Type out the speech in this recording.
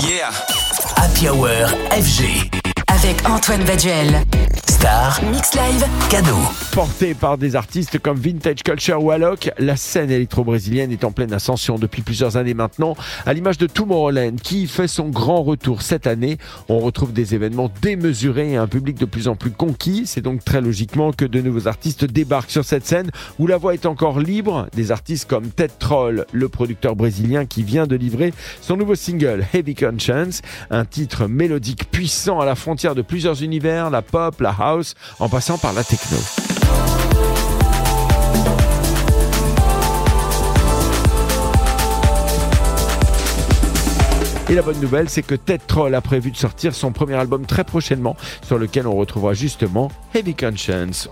Yeah. Happy Hour FG. Avec Antoine Baduel. Star, Mix Live. cadeau. Portée par des artistes comme Vintage Culture ou Alok, la scène électro-brésilienne est en pleine ascension depuis plusieurs années maintenant. À l'image de Tomorrowland, qui fait son grand retour cette année, on retrouve des événements démesurés et un public de plus en plus conquis. C'est donc très logiquement que de nouveaux artistes débarquent sur cette scène où la voix est encore libre. Des artistes comme Ted Troll, le producteur brésilien qui vient de livrer son nouveau single Heavy Conscience, un titre mélodique puissant à la frontière de plusieurs univers, la pop, la house, en passant par la techno. Et la bonne nouvelle, c'est que Ted Troll a prévu de sortir son premier album très prochainement, sur lequel on retrouvera justement Heavy Conscience.